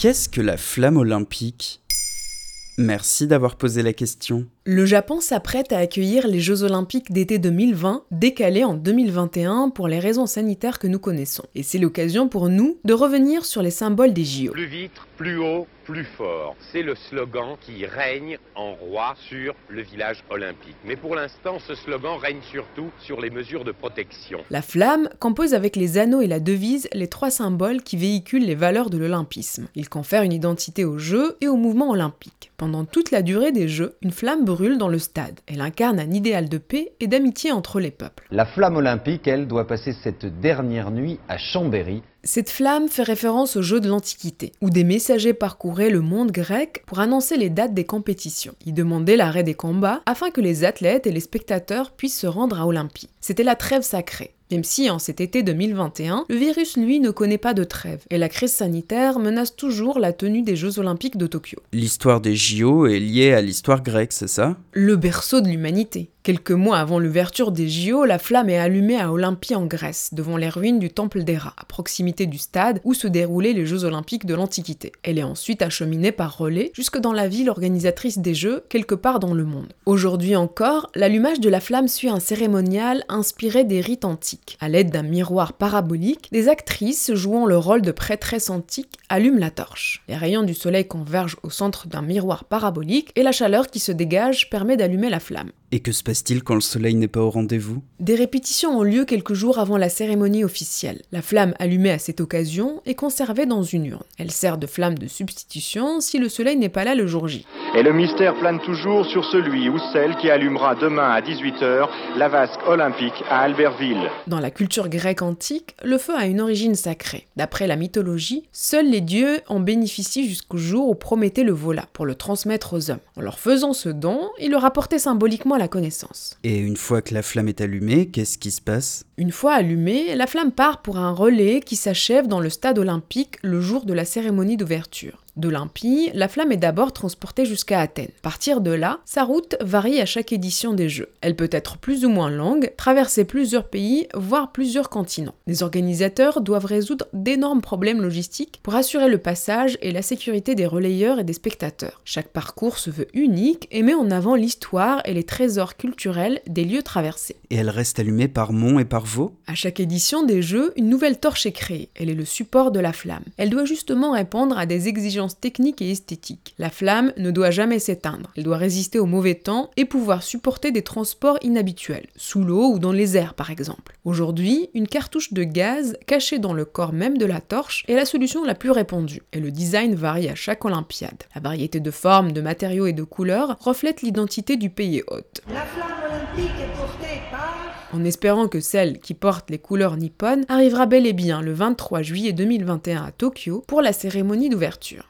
Qu'est-ce que la flamme olympique? Merci d'avoir posé la question. Le Japon s'apprête à accueillir les Jeux olympiques d'été 2020, décalés en 2021 pour les raisons sanitaires que nous connaissons. Et c'est l'occasion pour nous de revenir sur les symboles des JO. Plus vite, plus haut, plus fort. C'est le slogan qui règne en roi sur le village olympique. Mais pour l'instant, ce slogan règne surtout sur les mesures de protection. La flamme compose avec les anneaux et la devise les trois symboles qui véhiculent les valeurs de l'olympisme. Il confère une identité aux Jeux et au mouvement olympique. Pendant toute la durée des Jeux, une flamme brûle dans le stade. Elle incarne un idéal de paix et d'amitié entre les peuples. La flamme olympique, elle, doit passer cette dernière nuit à Chambéry, cette flamme fait référence aux Jeux de l'Antiquité, où des messagers parcouraient le monde grec pour annoncer les dates des compétitions. Ils demandaient l'arrêt des combats afin que les athlètes et les spectateurs puissent se rendre à Olympie. C'était la trêve sacrée. Même si en cet été 2021, le virus lui ne connaît pas de trêve et la crise sanitaire menace toujours la tenue des Jeux olympiques de Tokyo. L'histoire des JO est liée à l'histoire grecque, c'est ça? Le berceau de l'humanité. Quelques mois avant l'ouverture des JO, la flamme est allumée à Olympie en Grèce, devant les ruines du temple d'Héra, à proximité du stade où se déroulaient les Jeux olympiques de l'Antiquité. Elle est ensuite acheminée par relais jusque dans la ville organisatrice des Jeux, quelque part dans le monde. Aujourd'hui encore, l'allumage de la flamme suit un cérémonial inspiré des rites antiques. À l'aide d'un miroir parabolique, des actrices jouant le rôle de prêtresses antiques allument la torche. Les rayons du soleil convergent au centre d'un miroir parabolique et la chaleur qui se dégage permet d'allumer la flamme. Et que se passe-t-il quand le soleil n'est pas au rendez-vous? Des répétitions ont lieu quelques jours avant la cérémonie officielle. La flamme allumée à cette occasion est conservée dans une urne. Elle sert de flamme de substitution si le soleil n'est pas là le jour J. Et le mystère plane toujours sur celui ou celle qui allumera demain à 18h la vasque olympique à Albertville. Dans la culture grecque antique, le feu a une origine sacrée. D'après la mythologie, seuls les dieux en bénéficient jusqu'au jour où Prométhée le vola pour le transmettre aux hommes. En leur faisant ce don, il leur apportait symboliquement la connaissance. Et une fois que la flamme est allumée, qu'est-ce qui se passe? Une fois allumée, la flamme part pour un relais qui s'achève dans le stade olympique le jour de la cérémonie d'ouverture d'Olympie, la flamme est d'abord transportée jusqu'à Athènes. À partir de là, sa route varie à chaque édition des Jeux. Elle peut être plus ou moins longue, traverser plusieurs pays, voire plusieurs continents. Les organisateurs doivent résoudre d'énormes problèmes logistiques pour assurer le passage et la sécurité des relayeurs et des spectateurs. Chaque parcours se veut unique et met en avant l'histoire et les trésors culturels des lieux traversés. Et elle reste allumée par Mont et par Vaux? À chaque édition des Jeux, une nouvelle torche est créée. Elle est le support de la flamme. Elle doit justement répondre à des exigences techniques et esthétiques. La flamme ne doit jamais s'éteindre. Elle doit résister au mauvais temps et pouvoir supporter des transports inhabituels, sous l'eau ou dans les airs par exemple. Aujourd'hui, une cartouche de gaz cachée dans le corps même de la torche est la solution la plus répandue, et le design varie à chaque Olympiade. La variété de formes, de matériaux et de couleurs reflète l'identité du pays hôte. La flamme olympique est portée par en espérant que celle qui porte les couleurs nippones arrivera bel et bien le 23 juillet 2021 à Tokyo pour la cérémonie d'ouverture.